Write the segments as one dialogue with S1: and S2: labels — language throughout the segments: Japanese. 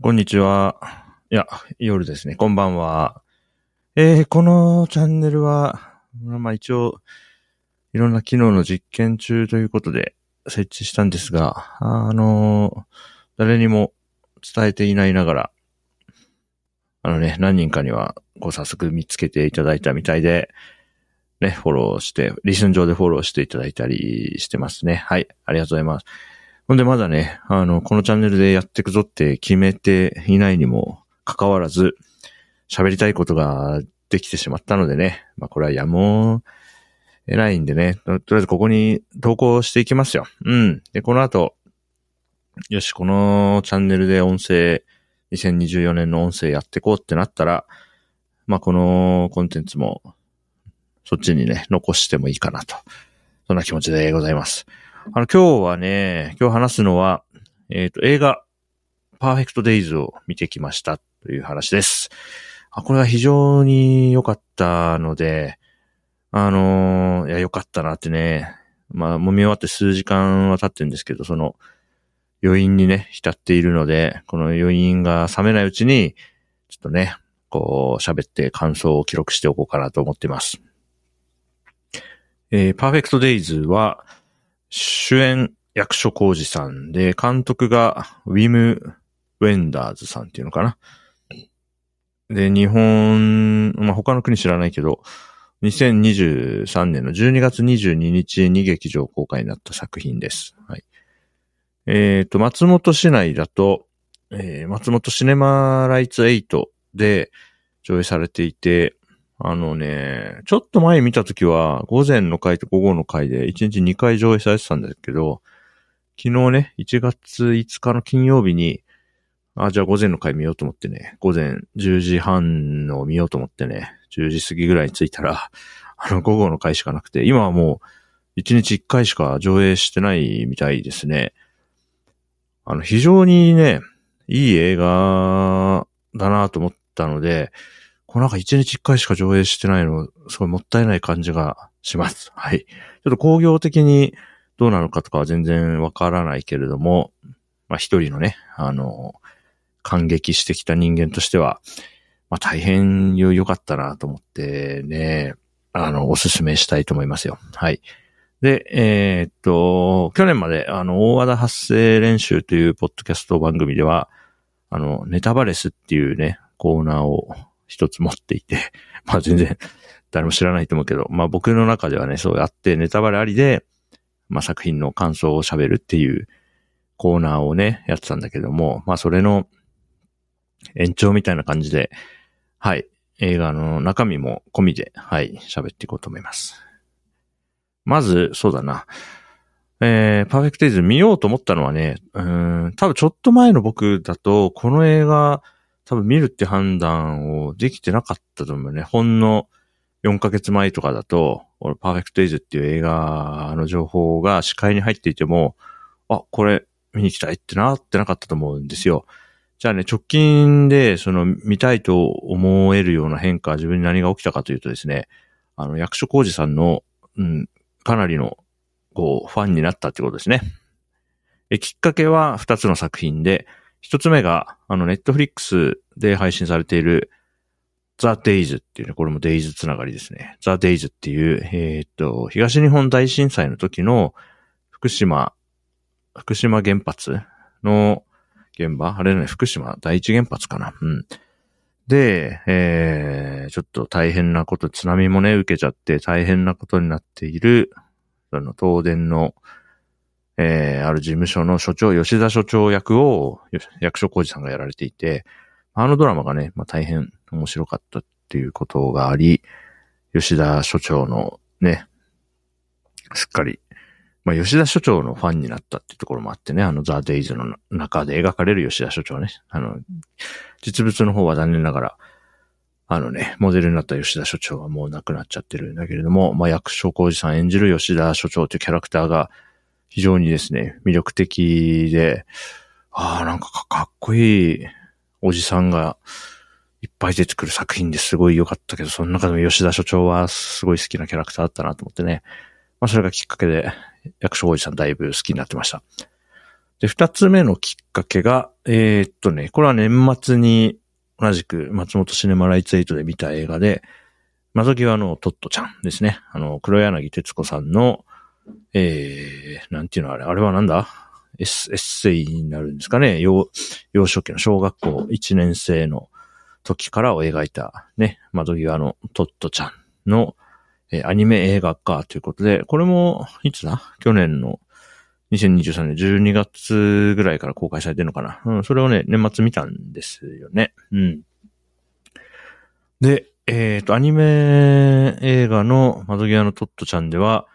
S1: こんにちは。いや、夜ですね。こんばんは。えー、このチャンネルは、まあ一応、いろんな機能の実験中ということで設置したんですが、あの誰にも伝えていないながら、あのね、何人かには、こう早速見つけていただいたみたいで、ね、フォローして、リスン上でフォローしていただいたりしてますね。はい、ありがとうございます。ほんでまだね、あの、このチャンネルでやっていくぞって決めていないにもかかわらず、喋りたいことができてしまったのでね、まあこれはやむえないんでね、とりあえずここに投稿していきますよ。うん。で、この後、よし、このチャンネルで音声、2024年の音声やっていこうってなったら、まあこのコンテンツも、そっちにね、残してもいいかなと。そんな気持ちでございます。あの、今日はね、今日話すのは、えっ、ー、と、映画、パーフェクトデイズを見てきましたという話です。あ、これは非常に良かったので、あのー、いや、良かったなってね、まあ、もみ終わって数時間は経ってるんですけど、その、余韻にね、浸っているので、この余韻が冷めないうちに、ちょっとね、こう、喋って感想を記録しておこうかなと思っています。えー、パーフェクトデイズは、主演役所広司さんで、監督がウィム・ウェンダーズさんっていうのかな。で、日本、まあ、他の国知らないけど、2023年の12月22日に劇場公開になった作品です。はい。えっ、ー、と、松本市内だと、えー、松本シネマライツ8で上映されていて、あのね、ちょっと前見たときは、午前の回と午後の回で1日2回上映されてたんだけど、昨日ね、1月5日の金曜日に、あ、じゃあ午前の回見ようと思ってね、午前10時半の見ようと思ってね、10時過ぎぐらいに着いたら、あの午後の回しかなくて、今はもう1日1回しか上映してないみたいですね。あの、非常にね、いい映画だなと思ったので、これなんか一日一回しか上映してないの、すごいもったいない感じがします。はい。ちょっと工業的にどうなのかとかは全然わからないけれども、まあ一人のね、あの、感激してきた人間としては、まあ大変良かったなと思ってね、あの、おすすめしたいと思いますよ。はい。で、えー、っと、去年まで、あの、大和田発声練習というポッドキャスト番組では、あの、ネタバレスっていうね、コーナーを一つ持っていて、まあ全然誰も知らないと思うけど、まあ僕の中ではね、そうやってネタバレありで、まあ作品の感想を喋るっていうコーナーをね、やってたんだけども、まあそれの延長みたいな感じで、はい、映画の中身も込みで、はい、喋っていこうと思います。まず、そうだな。えー、パーフェクトイズ見ようと思ったのはね、うん、多分ちょっと前の僕だと、この映画、多分見るって判断をできてなかったと思うね。ほんの4ヶ月前とかだと、俺、パーフェクトイズっていう映画の情報が視界に入っていても、あ、これ見に行きたいってなってなかったと思うんですよ。じゃあね、直近で、その、見たいと思えるような変化、自分に何が起きたかというとですね、あの、役所広司さんの、うん、かなりの、こう、ファンになったってことですね。え、きっかけは二つの作品で、一つ目が、あの、ネットフリックスで配信されている、ザ・デイズっていうね、これもデイズつながりですね。ザ・デイズっていう、えー、っと、東日本大震災の時の福島、福島原発の現場あれね、福島第一原発かなうん。で、えー、ちょっと大変なこと、津波もね、受けちゃって大変なことになっている、その東電の、えー、ある事務所の所長、吉田所長役を役所広司さんがやられていて、あのドラマがね、まあ、大変面白かったっていうことがあり、吉田所長のね、すっかり、まあ、吉田所長のファンになったっていうところもあってね、あのザ・デイズの中で描かれる吉田所長ね、あの、実物の方は残念ながら、あのね、モデルになった吉田所長はもう亡くなっちゃってるんだけれども、まあ、役所広司さん演じる吉田所長というキャラクターが、非常にですね、魅力的で、ああ、なんかかっこいいおじさんがいっぱい出てくる作品ですごい良かったけど、その中でも吉田所長はすごい好きなキャラクターだったなと思ってね。まあそれがきっかけで、役所おじさんだいぶ好きになってました。で、二つ目のきっかけが、えー、っとね、これは年末に同じく松本シネマライツエイトで見た映画で、窓際のトットちゃんですね。あの、黒柳徹子さんの、えー、なんていうのあれ、あれはなんだ？エッエッセイになるんですかね？幼、幼少期の小学校1年生の時からを描いたね、窓際のトットちゃんの、えー、アニメ映画化ということで、これも、いつだ？去年の2023年12月ぐらいから公開されてるのかな？うん、それをね、年末見たんですよね。うん。で、えっ、ー、と、アニメ映画の窓際のトットちゃんでは、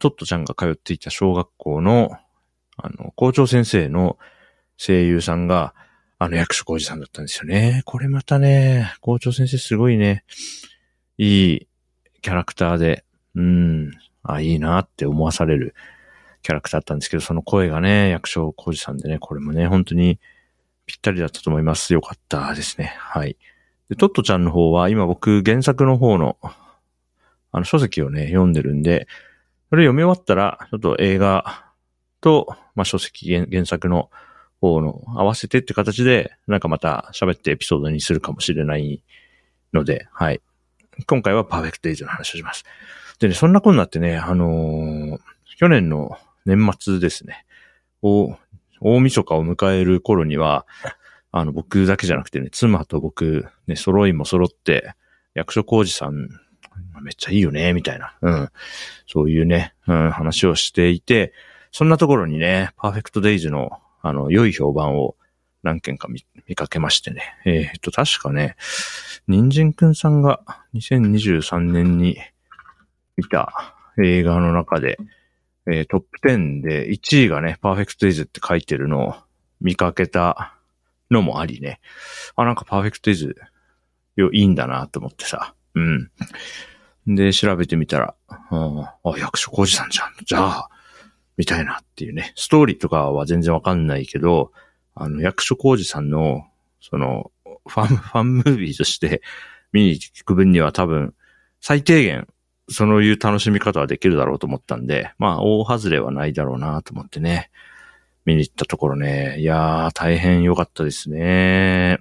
S1: トットちゃんが通っていた小学校の、あの、校長先生の声優さんが、あの役所広司さんだったんですよね。これまたね、校長先生すごいね、いいキャラクターで、うん、あ、いいなって思わされるキャラクターだったんですけど、その声がね、役所広司さんでね、これもね、本当にぴったりだったと思います。よかったですね。はい。で、トットちゃんの方は、今僕原作の方の、あの書籍をね、読んでるんで、それ読み終わったら、ちょっと映画と、まあ、書籍原原作の方の合わせてって形で、なんかまた喋ってエピソードにするかもしれないので、はい。今回はパーフェクトエイジの話をします。でね、そんなことになってね、あのー、去年の年末ですね、大、大晦日を迎える頃には、あの、僕だけじゃなくてね、妻と僕、ね、揃いも揃って、役所広司さん、めっちゃいいよね、みたいな、うん。そういうね、うん、話をしていて、そんなところにね、パーフェクトデイズの、あの、良い評判を何件か見見かけましてね。えー、っと、確かね、人参くんさんが2023年に見た映画の中で、えー、トップ10で1位がね、パーフェクトデイズって書いてるのを見かけたのもありね。あ、なんかパーフェクトデイズ、よ、いいんだなと思ってさ。うん。で、調べてみたら、あ、役所広司さんじゃん。じゃあ、みたいなっていうね。ストーリーとかは全然わかんないけど、あの、役所広司さんの、その、ファン、ファンムービーとして見に行く分には多分、最低限、そういう楽しみ方はできるだろうと思ったんで、まあ、大外れはないだろうなと思ってね、見に行ったところね、いやー、大変良かったですね。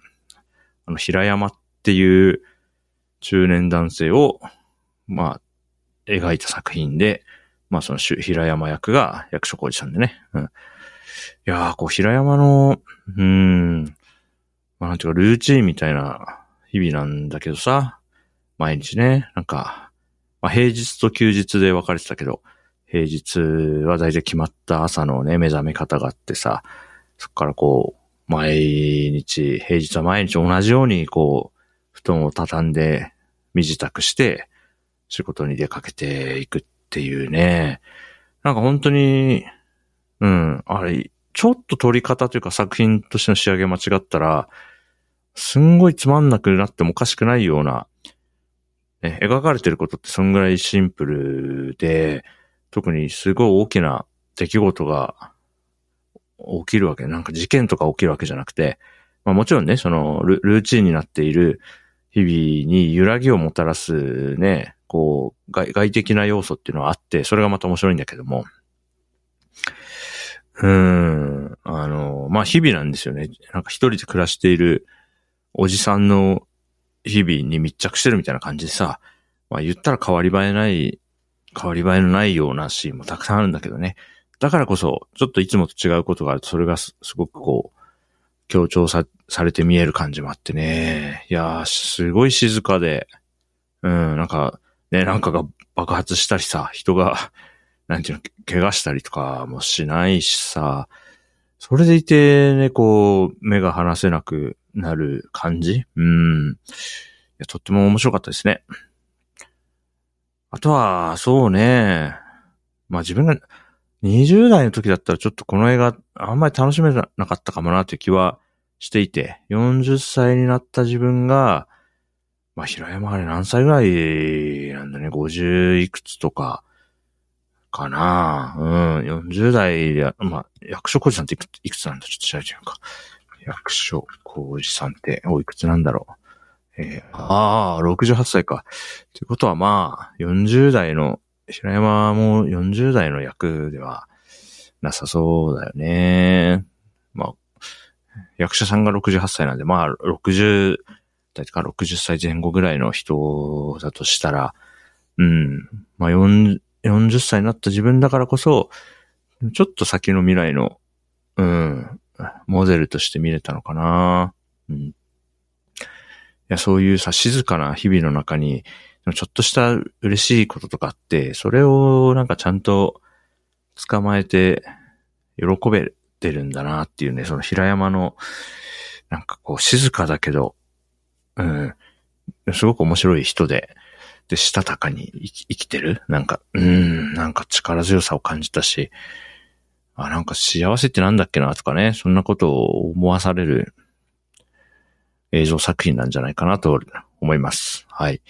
S1: あの、平山っていう中年男性を、まあ、描いた作品で、まあその平山役が役所広司さんでね。うん。いやー、こう平山の、うーん、まあなんていうかルーチンみたいな日々なんだけどさ、毎日ね、なんか、まあ平日と休日で分かれてたけど、平日は大体決まった朝のね、目覚め方があってさ、そっからこう、毎日、平日は毎日同じようにこう、布団を畳んで身支度して、仕事に出かけていくっていうね。なんか本当に、うん、あれ、ちょっと撮り方というか作品としての仕上げ間違ったら、すんごいつまんなくなってもおかしくないような、ね、描かれてることってそんぐらいシンプルで、特にすごい大きな出来事が起きるわけ。なんか事件とか起きるわけじゃなくて、まあもちろんね、そのルーチンになっている日々に揺らぎをもたらすね、こう外、外的な要素っていうのはあって、それがまた面白いんだけども、うん、あの、まあ日々なんですよね。なんか一人で暮らしているおじさんの日々に密着してるみたいな感じでさ、まあ言ったら変わり映えない変わり映えのないようなシーンもたくさんあるんだけどね。だからこそ、ちょっといつもと違うことがあると、それがすごくこう、強調さ、されて見える感じもあってね。いやー、すごい静かで、うん、なんか、ね、なんかが爆発したりさ、人が、なんていうの、怪我したりとかもしないしさ、それでいてね、こう、目が離せなくなる感じ？うん。いや、とっても面白かったですね。あとは、そうね。まあ自分が20代の時だったらちょっとこの映画あんまり楽しめなかったかもなという気はしていて、40歳になった自分が、まあ平山あれ何歳ぐらいなんだね、50いくつとか、かなうん、40代で、まあ、役所広司さんっていくつなんだ？ちょっと調べてみようか。役所広司さんっておいくつなんだろう。えー、ああ、68歳か。ということはまあ、40代の、平山も40代の役ではなさそうだよね。まあ、役者さんが68歳なんで、まあ、60代か60歳前後ぐらいの人だとしたら、うん、まあ40、40歳になった自分だからこそ、ちょっと先の未来の、うん、モデルとして見れたのかな。うん。いや、そういうさ、静かな日々の中に、ちょっとした嬉しいこととかあって、それをなんかちゃんと捕まえて喜べてるんだなっていうね、その平山の、なんかこう静かだけど、うん、すごく面白い人で、で、したたかに生き生きてる？なんか、うん、なんか力強さを感じたし、あ、なんか幸せってなんだっけなとかね、そんなことを思わされる映像作品なんじゃないかなと思います。はい。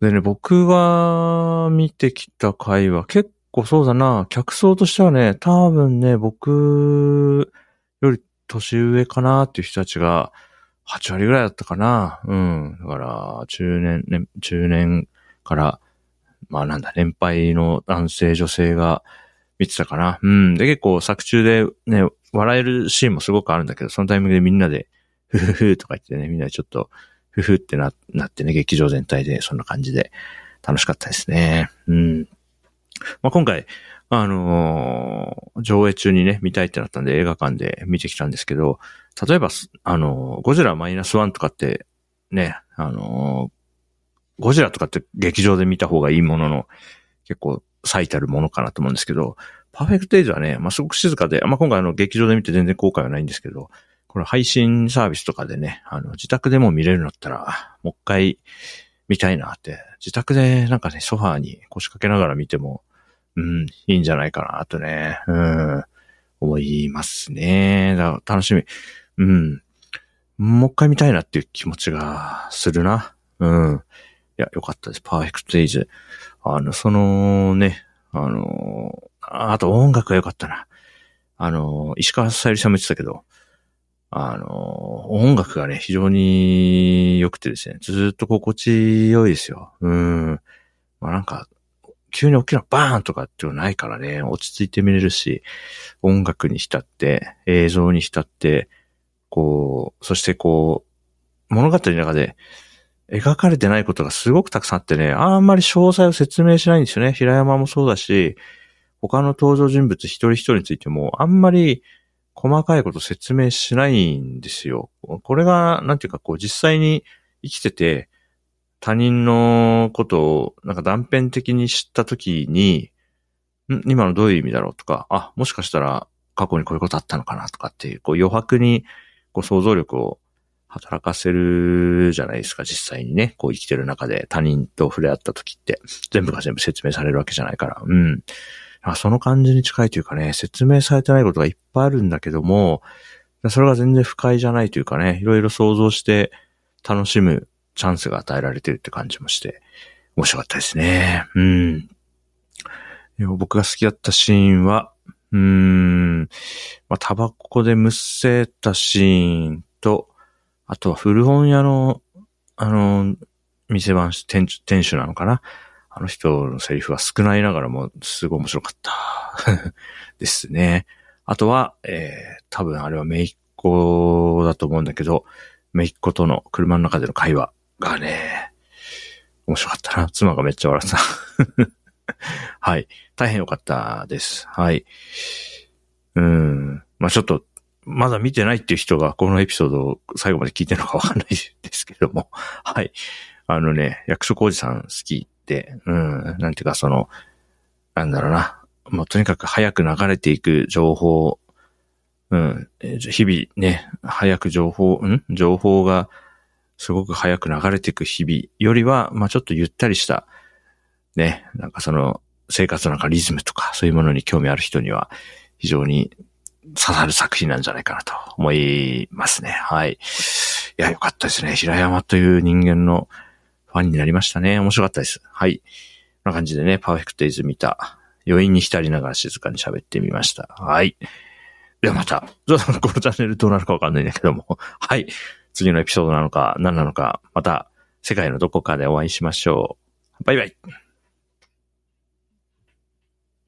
S1: でね、僕は見てきた回は結構そうだな、客層としてはね、多分ね、僕より年上かなっていう人たちが8割ぐらいだったかな。うん。だから、中年、ね、中年から、まあなんだ、年配の男性、女性が見てたかな。うん。で、結構作中でね、笑えるシーンもすごくあるんだけど、そのタイミングでみんなで、ふふふとか言ってね、みんなでちょっと、ふふってな、なってね、劇場全体でそんな感じで楽しかったですね。うん。まあ、今回、あのー、上映中にね、見たいってなったんで映画館で見てきたんですけど、例えば、あのー、ゴジラマイナスワンとかって、ね、あのー、ゴジラとかって劇場で見た方がいいものの、結構最たるものかなと思うんですけど、パーフェクトエイジはね、まあ、すごく静かで、まあ、今回あの、劇場で見て全然後悔はないんですけど、これ配信サービスとかでね、あの、自宅でも見れるんだったら、もう一回見たいなって、自宅でなんかね、ソファーに腰掛けながら見ても、うん、いいんじゃないかなとね、うん、思いますね。だ楽しみ。うん。もう一回見たいなっていう気持ちがするな。うん。いや、よかったです。パーフェクトエイジ。あの、そのね、あの、あと音楽が良かったな。あの、石川さゆりさんも言ってたけど、あの、音楽がね、非常に良くてですね、ずっと心地良いですよ。うん。まあなんか、急に大きなバーンとかっていうのないからね、落ち着いて見れるし、音楽に浸って、映像に浸って、こう、そしてこう、物語の中で描かれてないことがすごくたくさんあってね、あんまり詳細を説明しないんですよね。平山もそうだし、他の登場人物一人一人についても、あんまり細かいこと説明しないんですよ。これが、なんていうかこう実際に生きてて、他人のことをなんか断片的に知ったときに、ん？今のどういう意味だろうとか、あ、もしかしたら過去にこういうことあったのかなとかっていう、こう余白にこう想像力を働かせるじゃないですか、実際にね。こう生きてる中で他人と触れ合った時って、全部が全部説明されるわけじゃないから。うん。その感じに近いというかね、説明されてないことがいっぱいあるんだけども、それが全然不快じゃないというかね、いろいろ想像して楽しむチャンスが与えられてるって感じもして、面白かったですね。うん。僕が好きだったシーンは、うーん、まあ、タバコでむせたシーンと、あとは古本屋の、あの、店番店店主なのかなあの人のセリフは少ないながらもすごい面白かった ですね。あとは、えー、多分あれはめいっ子だと思うんだけど、めいっ子との車の中での会話がね、面白かったな。妻がめっちゃ笑った。はい。大変良かったです。はい。うん。まあちょっと、まだ見てないっていう人がこのエピソードを最後まで聞いてるのかわかんないですけども。はい。あのね、役所広司さん好きって、うん。なんていうかその、なんだろうな。もうとにかく早く流れていく情報、うん。日々ね、早く情報、ん？情報がすごく早く流れていく日々よりは、まあちょっとゆったりした、ね、なんかその、生活の中リズムとか、そういうものに興味ある人には、非常に刺さる作品なんじゃないかなと思いますね。はい。いや、よかったですね。平山という人間のファンになりましたね。面白かったです。はい。こんな感じでね、パーフェクトイズ見た余韻に浸りながら静かに喋ってみました。はい。ではまた、このチャンネルどうなるかわかんないんだけども、はい。次のエピソードなのか何なのか、また世界のどこかでお会いしましょう。バイバイ。